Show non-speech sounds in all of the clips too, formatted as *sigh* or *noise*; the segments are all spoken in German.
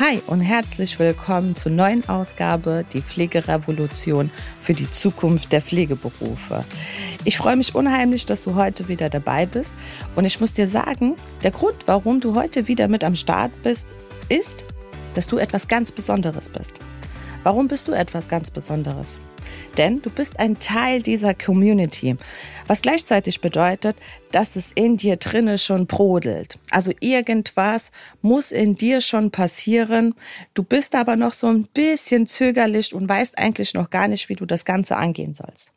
Hi und herzlich willkommen zur neuen Ausgabe Die Pflegerevolution für die Zukunft der Pflegeberufe. Ich freue mich unheimlich, dass du heute wieder dabei bist und ich muss dir sagen, der Grund, warum du heute wieder mit am Start bist, ist, dass du etwas ganz Besonderes bist. Warum bist du etwas ganz Besonderes? Denn du bist ein Teil dieser Community, was gleichzeitig bedeutet, dass es in dir drinne schon brodelt. Also irgendwas muss in dir schon passieren. Du bist aber noch so ein bisschen zögerlich und weißt eigentlich noch gar nicht, wie du das Ganze angehen sollst.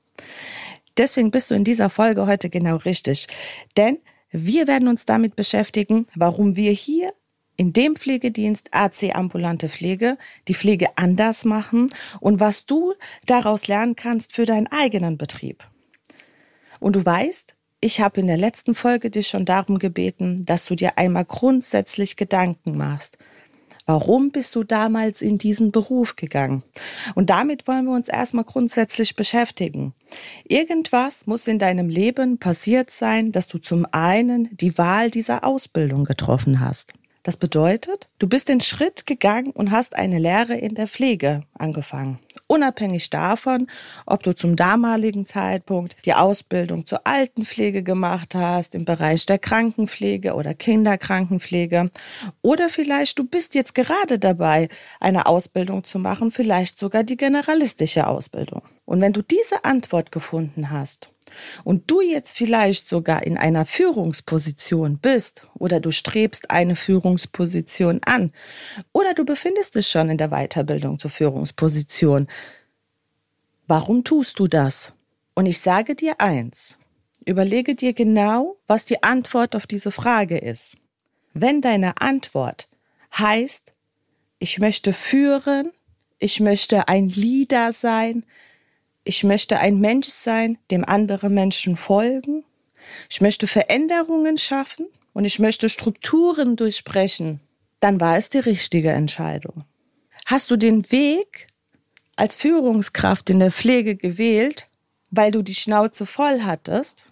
Deswegen bist du in dieser Folge heute genau richtig. Denn wir werden uns damit beschäftigen, warum wir hier in dem Pflegedienst AC ambulante Pflege die Pflege anders machen und was du daraus lernen kannst für deinen eigenen Betrieb. Und du weißt, ich habe in der letzten Folge dich schon darum gebeten, dass du dir einmal grundsätzlich Gedanken machst. Warum bist du damals in diesen Beruf gegangen? Und damit wollen wir uns erstmal grundsätzlich beschäftigen. Irgendwas muss in deinem Leben passiert sein, dass du zum einen die Wahl dieser Ausbildung getroffen hast. Das bedeutet, du bist den Schritt gegangen und hast eine Lehre in der Pflege angefangen. Unabhängig davon, ob du zum damaligen Zeitpunkt die Ausbildung zur Altenpflege gemacht hast, im Bereich der Krankenpflege oder Kinderkrankenpflege. Oder vielleicht du bist jetzt gerade dabei, eine Ausbildung zu machen, vielleicht sogar die generalistische Ausbildung. Und wenn du diese Antwort gefunden hast, und du jetzt vielleicht sogar in einer Führungsposition bist oder du strebst eine Führungsposition an oder du befindest dich schon in der Weiterbildung zur Führungsposition, warum tust du das? Und ich sage dir eins, überlege dir genau, was die Antwort auf diese Frage ist. Wenn deine Antwort heißt, ich möchte führen, ich möchte ein Leader sein, ich möchte ein Mensch sein, dem andere Menschen folgen. Ich möchte Veränderungen schaffen und ich möchte Strukturen durchbrechen. Dann war es die richtige Entscheidung. Hast du den Weg als Führungskraft in der Pflege gewählt, weil du die Schnauze voll hattest?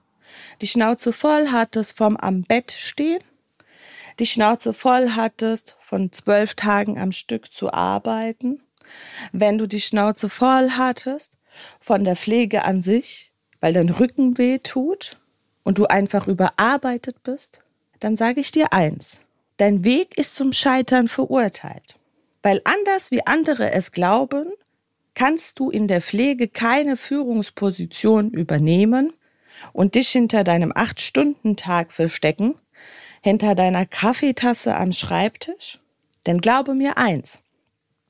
Die Schnauze voll hattest vom am Bett stehen? Die Schnauze voll hattest von zwölf Tagen am Stück zu arbeiten? Wenn du die Schnauze voll hattest von der Pflege an sich, weil dein Rücken weh tut und du einfach überarbeitet bist, dann sage ich dir eins. Dein Weg ist zum Scheitern verurteilt. Weil anders wie andere es glauben, kannst du in der Pflege keine Führungsposition übernehmen und dich hinter deinem Acht-Stunden-Tag verstecken, hinter deiner Kaffeetasse am Schreibtisch. Denn glaube mir eins,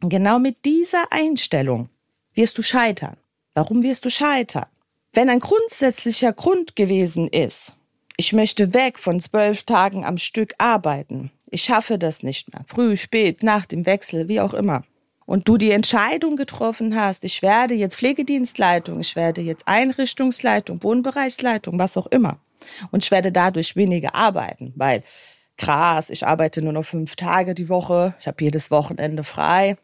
genau mit dieser Einstellung wirst du scheitern. Warum wirst du scheitern? Wenn ein grundsätzlicher Grund gewesen ist, ich möchte weg von zwölf Tagen am Stück arbeiten, ich schaffe das nicht mehr, früh, spät, nach dem Wechsel, wie auch immer, und du die Entscheidung getroffen hast, ich werde jetzt Pflegedienstleitung, ich werde jetzt Einrichtungsleitung, Wohnbereichsleitung, was auch immer, und ich werde dadurch weniger arbeiten, weil krass, ich arbeite nur noch fünf Tage die Woche, ich habe jedes Wochenende frei,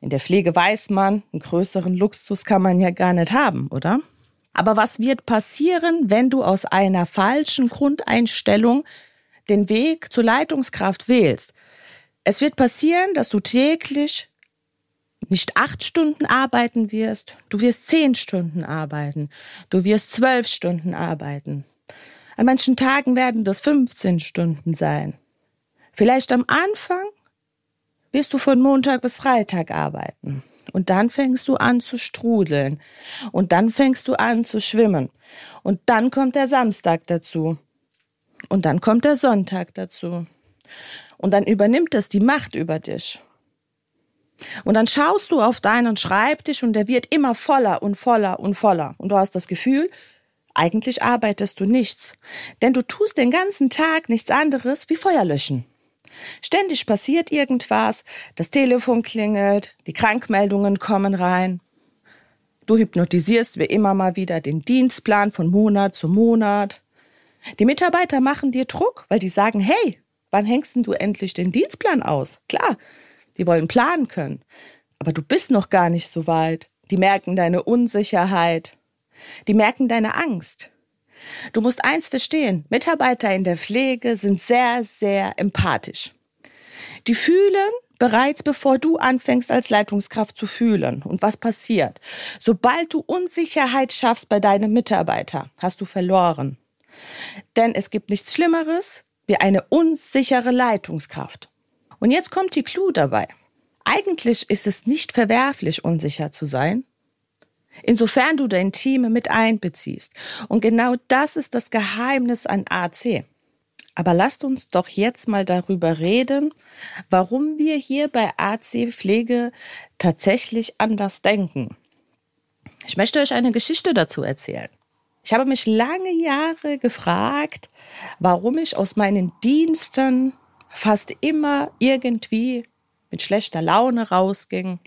in der Pflege weiß man, einen größeren Luxus kann man ja gar nicht haben, oder? Aber was wird passieren, wenn du aus einer falschen Grundeinstellung den Weg zur Leitungskraft wählst? Es wird passieren, dass du täglich nicht acht Stunden arbeiten wirst, du wirst zehn Stunden arbeiten, du wirst zwölf Stunden arbeiten. An manchen Tagen werden das 15 Stunden sein. Vielleicht am Anfang wirst du von Montag bis Freitag arbeiten. Und dann fängst du an zu strudeln. Und dann fängst du an zu schwimmen. Und dann kommt der Samstag dazu. Und dann kommt der Sonntag dazu. Und dann übernimmt es die Macht über dich. Und dann schaust du auf deinen Schreibtisch und der wird immer voller und voller und voller. Und du hast das Gefühl, eigentlich arbeitest du nichts. Denn du tust den ganzen Tag nichts anderes wie Feuer löschen. Ständig passiert irgendwas, das Telefon klingelt, die Krankmeldungen kommen rein. Du hypnotisierst wie immer mal wieder den Dienstplan von Monat zu Monat. Die Mitarbeiter machen dir Druck, weil die sagen, hey, wann hängst du endlich den Dienstplan aus? Klar, die wollen planen können. Aber du bist noch gar nicht so weit. Die merken deine Unsicherheit. Die merken deine Angst. Du musst eins verstehen, Mitarbeiter in der Pflege sind sehr, sehr empathisch. Die fühlen bereits bevor du anfängst als Leitungskraft zu fühlen. Und was passiert? Sobald du Unsicherheit schaffst bei deinem Mitarbeiter, hast du verloren. Denn es gibt nichts Schlimmeres wie eine unsichere Leitungskraft. Und jetzt kommt die Clou dabei. Eigentlich ist es nicht verwerflich, unsicher zu sein, insofern du dein Team mit einbeziehst. Und genau das ist das Geheimnis an AC. Aber lasst uns doch jetzt mal darüber reden, warum wir hier bei AC Pflege tatsächlich anders denken. Ich möchte euch eine Geschichte dazu erzählen. Ich habe mich lange Jahre gefragt, warum ich aus meinen Diensten fast immer irgendwie mit schlechter Laune rausging,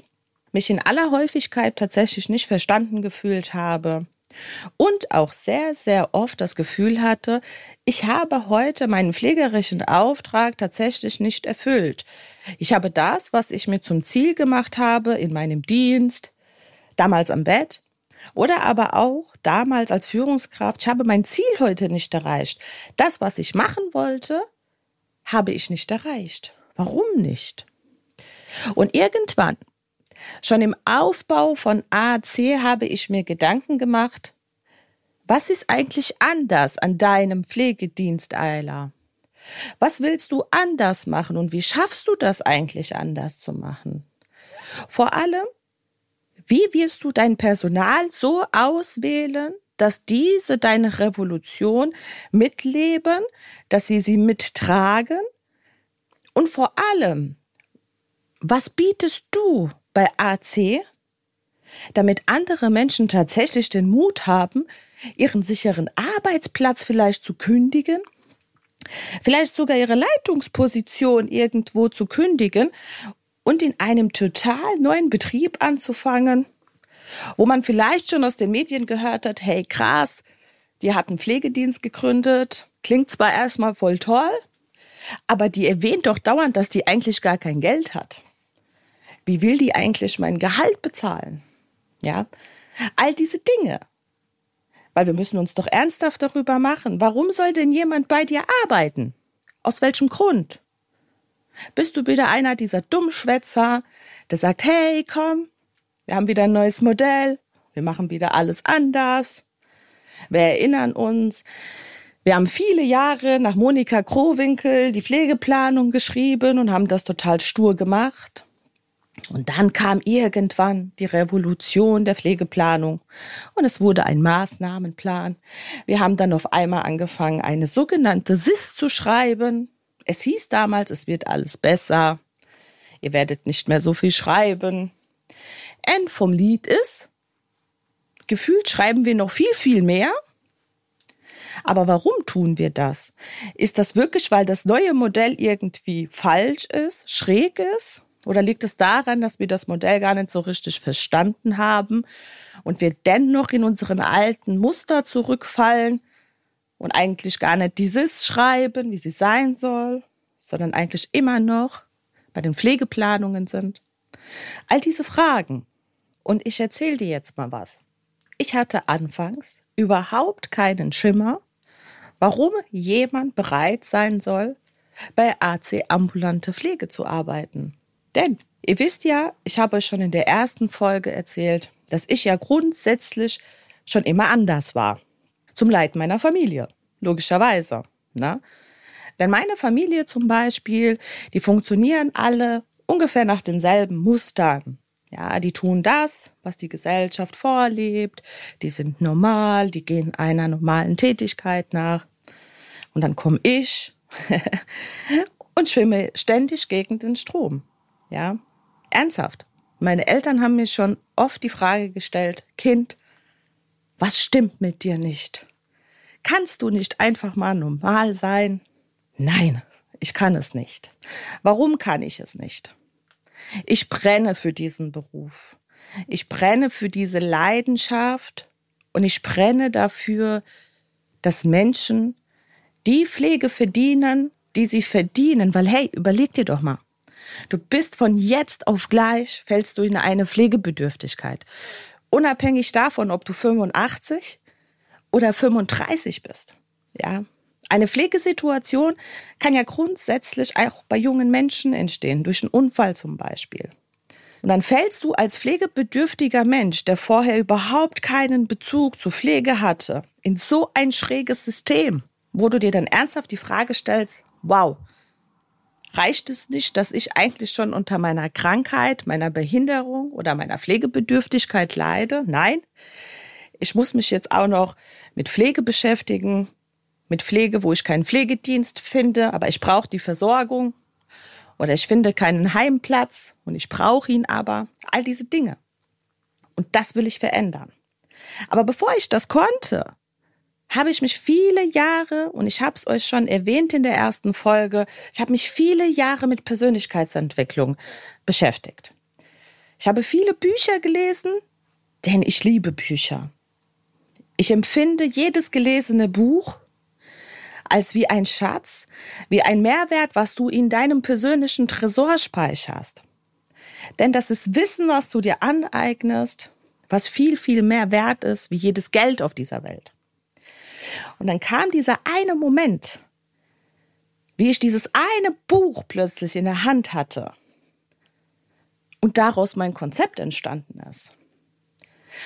mich in aller Häufigkeit tatsächlich nicht verstanden gefühlt habe und auch sehr, sehr oft das Gefühl hatte, ich habe heute meinen pflegerischen Auftrag tatsächlich nicht erfüllt. Ich habe das, was ich mir zum Ziel gemacht habe in meinem Dienst, damals am Bett, oder aber auch damals als Führungskraft, ich habe mein Ziel heute nicht erreicht. Das, was ich machen wollte, habe ich nicht erreicht. Warum nicht? Und irgendwann, schon im Aufbau von AC, habe ich mir Gedanken gemacht, was ist eigentlich anders an deinem Pflegedienst, Ayla? Was willst du anders machen und wie schaffst du das eigentlich anders zu machen? Vor allem, wie wirst du dein Personal so auswählen, dass diese deine Revolution mitleben, dass sie sie mittragen? Und vor allem, was bietest du bei AC, damit andere Menschen tatsächlich den Mut haben, ihren sicheren Arbeitsplatz vielleicht zu kündigen? Vielleicht sogar ihre Leitungsposition irgendwo zu kündigen und in einem total neuen Betrieb anzufangen, wo man vielleicht schon aus den Medien gehört hat, hey krass, die hat einen Pflegedienst gegründet, klingt zwar erstmal voll toll, aber die erwähnt doch dauernd, dass die eigentlich gar kein Geld hat. Wie will die eigentlich mein Gehalt bezahlen? Ja, all diese Dinge. Weil wir müssen uns doch ernsthaft darüber machen, warum soll denn jemand bei dir arbeiten? Aus welchem Grund? Bist du wieder einer dieser Dummschwätzer, der sagt, hey, komm, wir haben wieder ein neues Modell, wir machen wieder alles anders. Wir erinnern uns, wir haben viele Jahre nach Monika Krowinkel die Pflegeplanung geschrieben und haben das total stur gemacht. Und dann kam irgendwann die Revolution der Pflegeplanung und es wurde ein Maßnahmenplan. Wir haben dann auf einmal angefangen, eine sogenannte SIS zu schreiben. Es hieß damals, es wird alles besser. Ihr werdet nicht mehr so viel schreiben. End vom Lied ist, gefühlt schreiben wir noch viel, viel mehr. Aber warum tun wir das? Ist das wirklich, weil das neue Modell irgendwie falsch ist, schräg ist? Oder liegt es daran, dass wir das Modell gar nicht so richtig verstanden haben und wir dennoch in unseren alten Muster zurückfallen? und eigentlich gar nicht dieses schreiben, wie sie sein soll, sondern eigentlich immer noch bei den Pflegeplanungen sind. All diese Fragen. Und ich erzähle dir jetzt mal was. Ich hatte anfangs überhaupt keinen Schimmer, warum jemand bereit sein soll, bei AC ambulante Pflege zu arbeiten. Denn ihr wisst ja, ich habe euch schon in der ersten Folge erzählt, dass ich ja grundsätzlich schon immer anders war zum Leid meiner Familie, logischerweise. Ne? Denn meine Familie zum Beispiel, die funktionieren alle ungefähr nach denselben Mustern. Ja, die tun das, was die Gesellschaft vorlebt, die sind normal, die gehen einer normalen Tätigkeit nach. Und dann komme ich *laughs* und schwimme ständig gegen den Strom. Ja, ernsthaft. Meine Eltern haben mir schon oft die Frage gestellt, Kind, was stimmt mit dir nicht? Kannst du nicht einfach mal normal sein? Nein, ich kann es nicht. Warum kann ich es nicht? Ich brenne für diesen Beruf. Ich brenne für diese Leidenschaft und ich brenne dafür, dass Menschen die Pflege verdienen, die sie verdienen. Weil hey, überleg dir doch mal. Du bist von jetzt auf gleich, fällst du in eine Pflegebedürftigkeit. Unabhängig davon, ob du 85 oder 35 bist. Ja. Eine Pflegesituation kann ja grundsätzlich auch bei jungen Menschen entstehen, durch einen Unfall zum Beispiel. Und dann fällst du als pflegebedürftiger Mensch, der vorher überhaupt keinen Bezug zur Pflege hatte, in so ein schräges System, wo du dir dann ernsthaft die Frage stellst, wow, reicht es nicht, dass ich eigentlich schon unter meiner Krankheit, meiner Behinderung oder meiner Pflegebedürftigkeit leide? Nein, ich muss mich jetzt auch noch mit Pflege beschäftigen, mit Pflege, wo ich keinen Pflegedienst finde, aber ich brauche die Versorgung oder ich finde keinen Heimplatz und ich brauche ihn aber. All diese Dinge. Und das will ich verändern. Aber bevor ich das konnte, habe ich mich viele Jahre, und ich habe es euch schon erwähnt in der ersten Folge, ich habe mich viele Jahre mit Persönlichkeitsentwicklung beschäftigt. Ich habe viele Bücher gelesen, denn ich liebe Bücher. Ich empfinde jedes gelesene Buch als wie ein Schatz, wie ein Mehrwert, was du in deinem persönlichen Tresor speicherst. Denn das ist Wissen, was du dir aneignest, was viel, viel mehr wert ist wie jedes Geld auf dieser Welt. Und dann kam dieser eine Moment, wie ich dieses eine Buch plötzlich in der Hand hatte und daraus mein Konzept entstanden ist.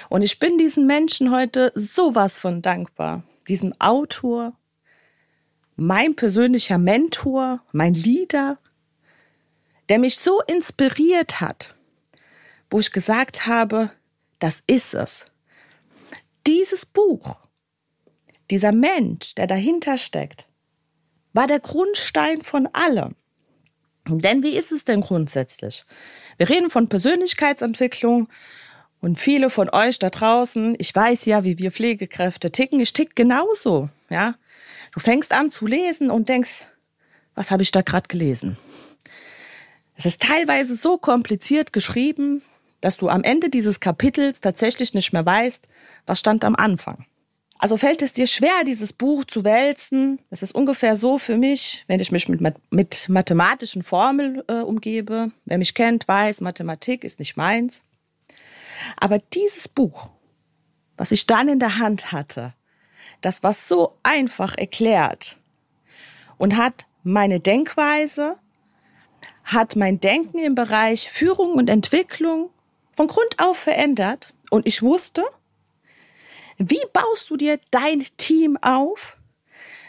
Und ich bin diesen Menschen heute sowas von dankbar, diesem Autor, mein persönlicher Mentor, mein Leader, der mich so inspiriert hat, wo ich gesagt habe, das ist es. Dieses Buch dieser Mensch, der dahinter steckt, war der Grundstein von allem. Denn wie ist es denn grundsätzlich? Wir reden von Persönlichkeitsentwicklung und viele von euch da draußen, ich weiß ja, wie wir Pflegekräfte ticken, ich tick genauso, ja. Du fängst an zu lesen und denkst, was habe ich da gerade gelesen? Es ist teilweise so kompliziert geschrieben, dass du am Ende dieses Kapitels tatsächlich nicht mehr weißt, was stand am Anfang. Also fällt es dir schwer, dieses Buch zu wälzen? Es ist ungefähr so für mich, wenn ich mich mit, mit mathematischen Formeln äh, umgebe. Wer mich kennt, weiß, Mathematik ist nicht meins. Aber dieses Buch, was ich dann in der Hand hatte, das war so einfach erklärt und hat meine Denkweise, hat mein Denken im Bereich Führung und Entwicklung von Grund auf verändert. Und ich wusste, wie baust du dir dein Team auf,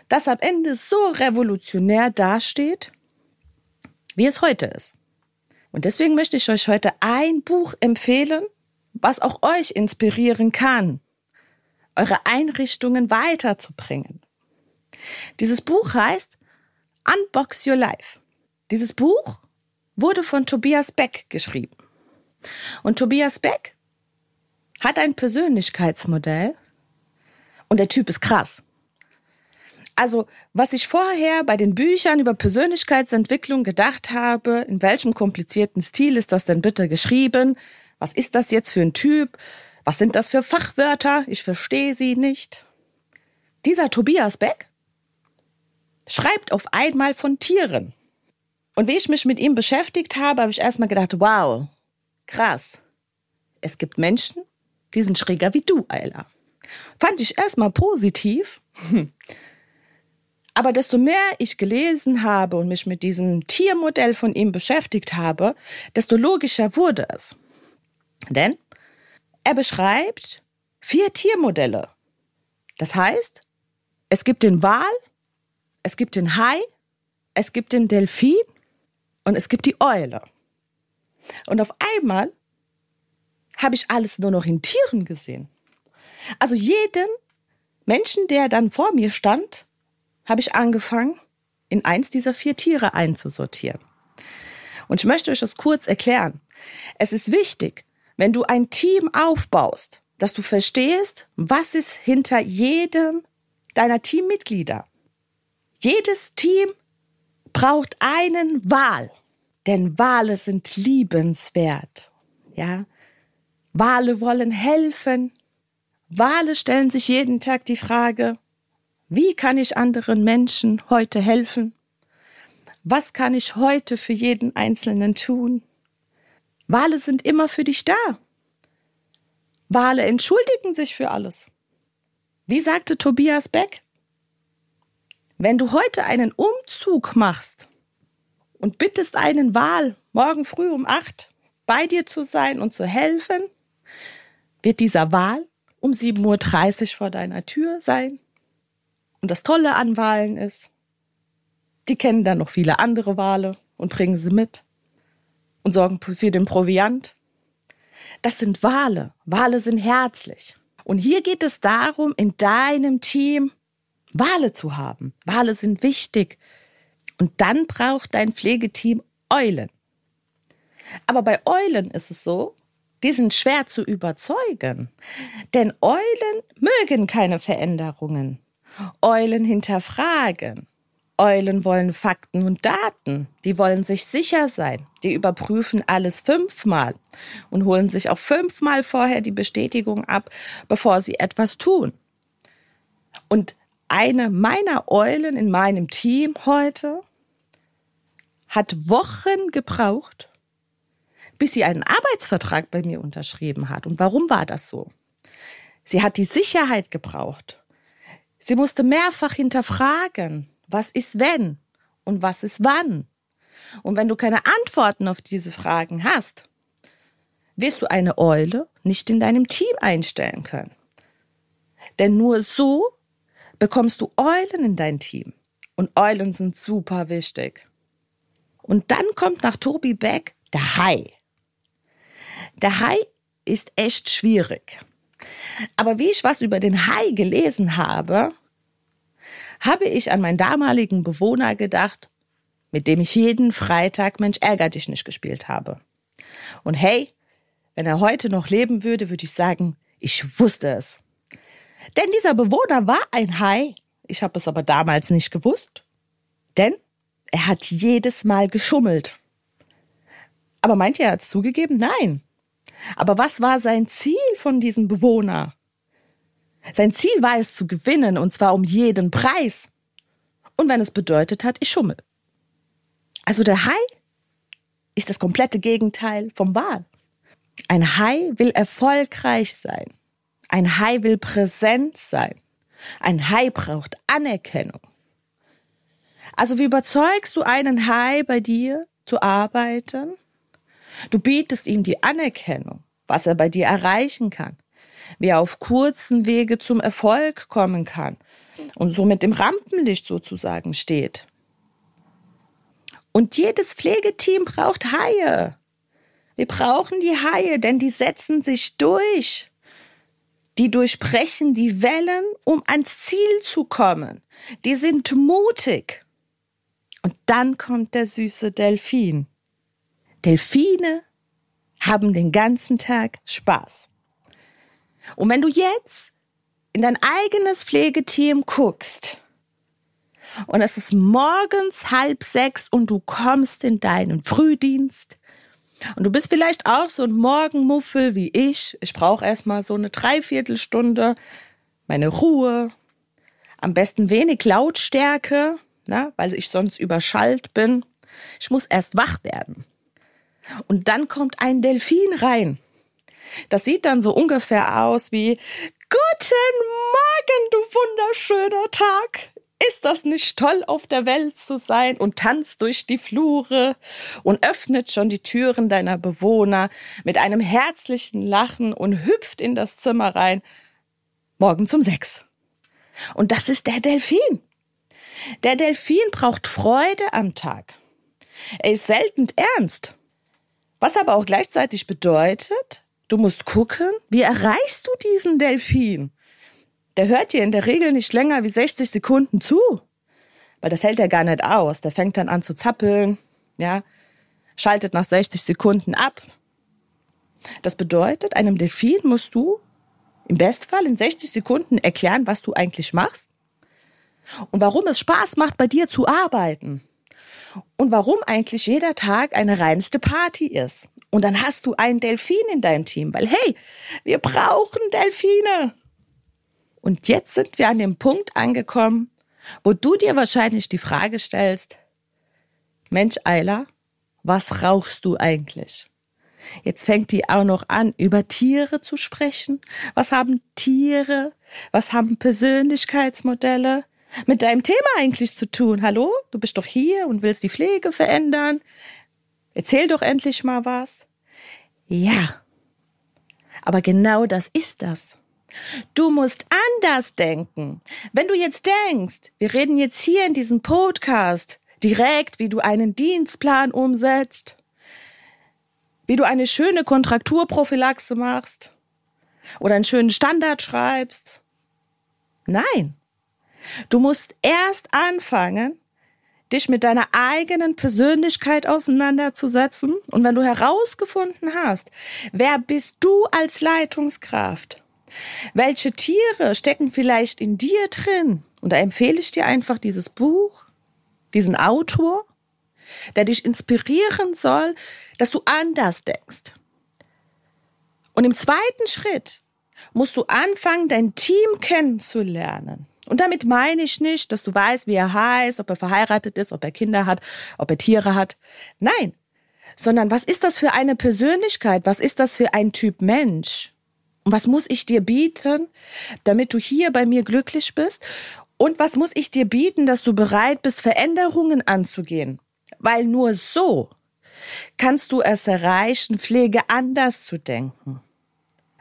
das am Ende so revolutionär dasteht, wie es heute ist? Und deswegen möchte ich euch heute ein Buch empfehlen, was auch euch inspirieren kann, eure Einrichtungen weiterzubringen. Dieses Buch heißt Unbox Your Life. Dieses Buch wurde von Tobias Beck geschrieben. Und Tobias Beck hat ein Persönlichkeitsmodell und der Typ ist krass. Also, was ich vorher bei den Büchern über Persönlichkeitsentwicklung gedacht habe, in welchem komplizierten Stil ist das denn bitte geschrieben? Was ist das jetzt für ein Typ? Was sind das für Fachwörter? Ich verstehe sie nicht. Dieser Tobias Beck schreibt auf einmal von Tieren. Und wie ich mich mit ihm beschäftigt habe, habe ich erstmal gedacht, wow, krass. Es gibt Menschen, die sind schräger wie du, Ayla. Fand ich erstmal positiv. Aber desto mehr ich gelesen habe und mich mit diesem Tiermodell von ihm beschäftigt habe, desto logischer wurde es. Denn er beschreibt vier Tiermodelle. Das heißt, es gibt den Wal, es gibt den Hai, es gibt den Delfin und es gibt die Eule. Und auf einmal habe ich alles nur noch in Tieren gesehen. Also jedem Menschen, der dann vor mir stand, habe ich angefangen, in eins dieser vier Tiere einzusortieren. Und ich möchte euch das kurz erklären. Es ist wichtig, wenn du ein Team aufbaust, dass du verstehst, was ist hinter jedem deiner Teammitglieder. Jedes Team braucht einen Wal, denn Wale sind liebenswert. Ja, Wale wollen helfen. Wale stellen sich jeden Tag die Frage, wie kann ich anderen Menschen heute helfen? Was kann ich heute für jeden Einzelnen tun? Wale sind immer für dich da. Wale entschuldigen sich für alles. Wie sagte Tobias Beck? Wenn du heute einen Umzug machst und bittest einen Wal, morgen früh um acht bei dir zu sein und zu helfen, wird dieser Wal um 7.30 Uhr vor deiner Tür sein. Und das Tolle an Walen ist, die kennen dann noch viele andere Wale und bringen sie mit und sorgen für den Proviant. Das sind Wale. Wale sind herzlich. Und hier geht es darum, in deinem Team Wale zu haben. Wale sind wichtig. Und dann braucht dein Pflegeteam Eulen. Aber bei Eulen ist es so, die sind schwer zu überzeugen. Denn Eulen mögen keine Veränderungen. Eulen hinterfragen. Eulen wollen Fakten und Daten. Die wollen sich sicher sein. Die überprüfen alles fünfmal und holen sich auch fünfmal vorher die Bestätigung ab, bevor sie etwas tun. Und eine meiner Eulen in meinem Team heute hat Wochen gebraucht, bis sie einen Arbeitsvertrag bei mir unterschrieben hat. Und warum war das so? Sie hat die Sicherheit gebraucht. Sie musste mehrfach hinterfragen, was ist wenn und was ist wann. Und wenn du keine Antworten auf diese Fragen hast, wirst du eine Eule nicht in deinem Team einstellen können. Denn nur so bekommst du Eulen in dein Team. Und Eulen sind super wichtig. Und dann kommt nach Tobi Beck der Hai. Der Hai ist echt schwierig. Aber wie ich was über den Hai gelesen habe, habe ich an meinen damaligen Bewohner gedacht, mit dem ich jeden Freitag Mensch ärger dich nicht gespielt habe. Und hey, wenn er heute noch leben würde, würde ich sagen, ich wusste es. Denn dieser Bewohner war ein Hai. Ich habe es aber damals nicht gewusst. Denn er hat jedes Mal geschummelt. Aber meint ihr, er hat es zugegeben? Nein. Aber was war sein Ziel von diesem Bewohner? Sein Ziel war es zu gewinnen, und zwar um jeden Preis. Und wenn es bedeutet hat, ich schummel. Also der Hai ist das komplette Gegenteil vom Wal. Ein Hai will erfolgreich sein. Ein Hai will präsent sein. Ein Hai braucht Anerkennung. Also wie überzeugst du einen Hai bei dir zu arbeiten? Du bietest ihm die Anerkennung, was er bei dir erreichen kann wie er auf kurzen Wege zum Erfolg kommen kann und somit im Rampenlicht sozusagen steht. Und jedes Pflegeteam braucht Haie. Wir brauchen die Haie, denn die setzen sich durch. Die durchbrechen die Wellen, um ans Ziel zu kommen. Die sind mutig. Und dann kommt der süße Delfin. Delfine haben den ganzen Tag Spaß. Und wenn du jetzt in dein eigenes Pflegeteam guckst und es ist morgens halb sechs und du kommst in deinen Frühdienst und du bist vielleicht auch so ein Morgenmuffel wie ich, ich brauche erstmal so eine Dreiviertelstunde, meine Ruhe, am besten wenig Lautstärke, na, weil ich sonst überschallt bin. Ich muss erst wach werden. Und dann kommt ein Delfin rein. Das sieht dann so ungefähr aus wie Guten Morgen, du wunderschöner Tag. Ist das nicht toll, auf der Welt zu sein und tanzt durch die Flure und öffnet schon die Türen deiner Bewohner mit einem herzlichen Lachen und hüpft in das Zimmer rein. Morgen zum sechs. Und das ist der Delfin. Der Delfin braucht Freude am Tag. Er ist selten ernst. Was aber auch gleichzeitig bedeutet, Du musst gucken, wie erreichst du diesen Delfin? Der hört dir in der Regel nicht länger wie 60 Sekunden zu. Weil das hält er gar nicht aus. Der fängt dann an zu zappeln, ja, schaltet nach 60 Sekunden ab. Das bedeutet, einem Delfin musst du im Bestfall in 60 Sekunden erklären, was du eigentlich machst und warum es Spaß macht, bei dir zu arbeiten und warum eigentlich jeder Tag eine reinste Party ist. Und dann hast du einen Delfin in deinem Team, weil hey, wir brauchen Delfine. Und jetzt sind wir an dem Punkt angekommen, wo du dir wahrscheinlich die Frage stellst, Mensch, Ayla, was rauchst du eigentlich? Jetzt fängt die auch noch an, über Tiere zu sprechen. Was haben Tiere? Was haben Persönlichkeitsmodelle? Mit deinem Thema eigentlich zu tun? Hallo? Du bist doch hier und willst die Pflege verändern. Erzähl doch endlich mal was. Ja. Aber genau das ist das. Du musst anders denken. Wenn du jetzt denkst, wir reden jetzt hier in diesem Podcast direkt, wie du einen Dienstplan umsetzt, wie du eine schöne Kontrakturprophylaxe machst oder einen schönen Standard schreibst. Nein. Du musst erst anfangen, dich mit deiner eigenen Persönlichkeit auseinanderzusetzen. Und wenn du herausgefunden hast, wer bist du als Leitungskraft? Welche Tiere stecken vielleicht in dir drin? Und da empfehle ich dir einfach dieses Buch, diesen Autor, der dich inspirieren soll, dass du anders denkst. Und im zweiten Schritt musst du anfangen, dein Team kennenzulernen. Und damit meine ich nicht, dass du weißt, wie er heißt, ob er verheiratet ist, ob er Kinder hat, ob er Tiere hat. Nein, sondern was ist das für eine Persönlichkeit? Was ist das für ein Typ Mensch? Und was muss ich dir bieten, damit du hier bei mir glücklich bist? Und was muss ich dir bieten, dass du bereit bist, Veränderungen anzugehen? Weil nur so kannst du es erreichen, Pflege anders zu denken.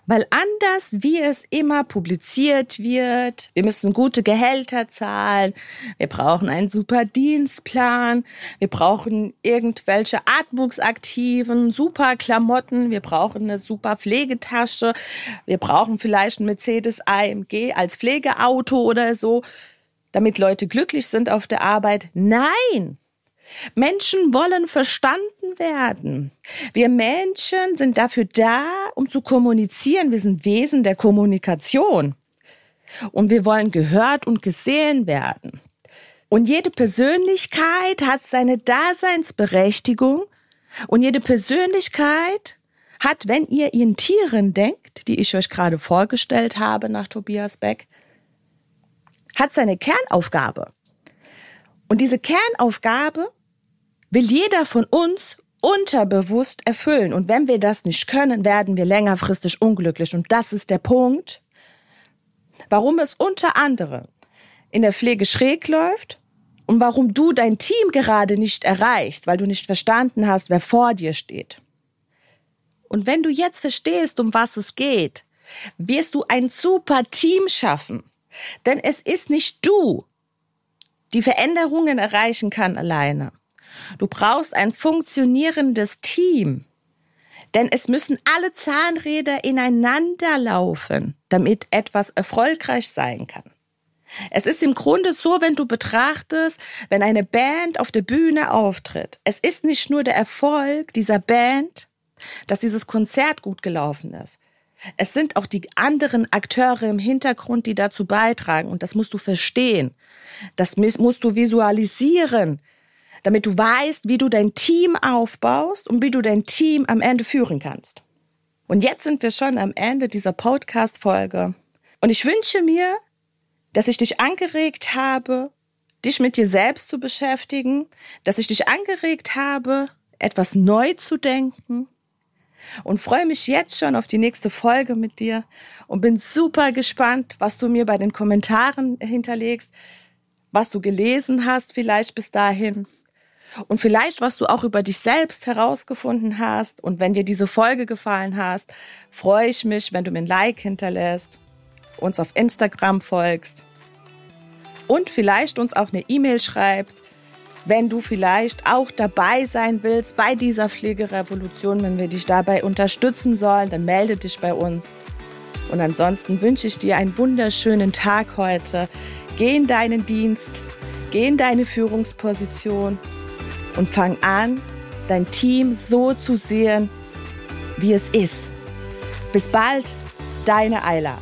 Weil anders, wie es immer publiziert wird, wir müssen gute Gehälter zahlen, wir brauchen einen super Dienstplan, wir brauchen irgendwelche atmungsaktiven, super Klamotten, wir brauchen eine super Pflegetasche, wir brauchen vielleicht ein Mercedes AMG als Pflegeauto oder so, damit Leute glücklich sind auf der Arbeit. Nein! Menschen wollen verstanden werden. Wir Menschen sind dafür da, um zu kommunizieren. Wir sind Wesen der Kommunikation. Und wir wollen gehört und gesehen werden. Und jede Persönlichkeit hat seine Daseinsberechtigung. Und jede Persönlichkeit hat, wenn ihr ihren Tieren denkt, die ich euch gerade vorgestellt habe nach Tobias Beck, hat seine Kernaufgabe. Und diese Kernaufgabe will jeder von uns unterbewusst erfüllen. Und wenn wir das nicht können, werden wir längerfristig unglücklich. Und das ist der Punkt, warum es unter anderem in der Pflege schräg läuft und warum du dein Team gerade nicht erreichst, weil du nicht verstanden hast, wer vor dir steht. Und wenn du jetzt verstehst, um was es geht, wirst du ein super Team schaffen. Denn es ist nicht du, die Veränderungen erreichen kann alleine. Du brauchst ein funktionierendes Team. Denn es müssen alle Zahnräder ineinander laufen, damit etwas erfolgreich sein kann. Es ist im Grunde so, wenn du betrachtest, wenn eine Band auf der Bühne auftritt. Es ist nicht nur der Erfolg dieser Band, dass dieses Konzert gut gelaufen ist. Es sind auch die anderen Akteure im Hintergrund, die dazu beitragen. Und das musst du verstehen. Das musst du visualisieren, damit du weißt, wie du dein Team aufbaust und wie du dein Team am Ende führen kannst. Und jetzt sind wir schon am Ende dieser Podcast-Folge. Und ich wünsche mir, dass ich dich angeregt habe, dich mit dir selbst zu beschäftigen, dass ich dich angeregt habe, etwas neu zu denken, und freue mich jetzt schon auf die nächste Folge mit dir und bin super gespannt, was du mir bei den Kommentaren hinterlegst, was du gelesen hast vielleicht bis dahin und vielleicht was du auch über dich selbst herausgefunden hast. Und wenn dir diese Folge gefallen hast, freue ich mich, wenn du mir ein Like hinterlässt, uns auf Instagram folgst und vielleicht uns auch eine E-Mail schreibst wenn du vielleicht auch dabei sein willst bei dieser Pflegerevolution, wenn wir dich dabei unterstützen sollen, dann melde dich bei uns. Und ansonsten wünsche ich dir einen wunderschönen Tag heute. Geh in deinen Dienst, geh in deine Führungsposition und fang an, dein Team so zu sehen, wie es ist. Bis bald, deine Ayla.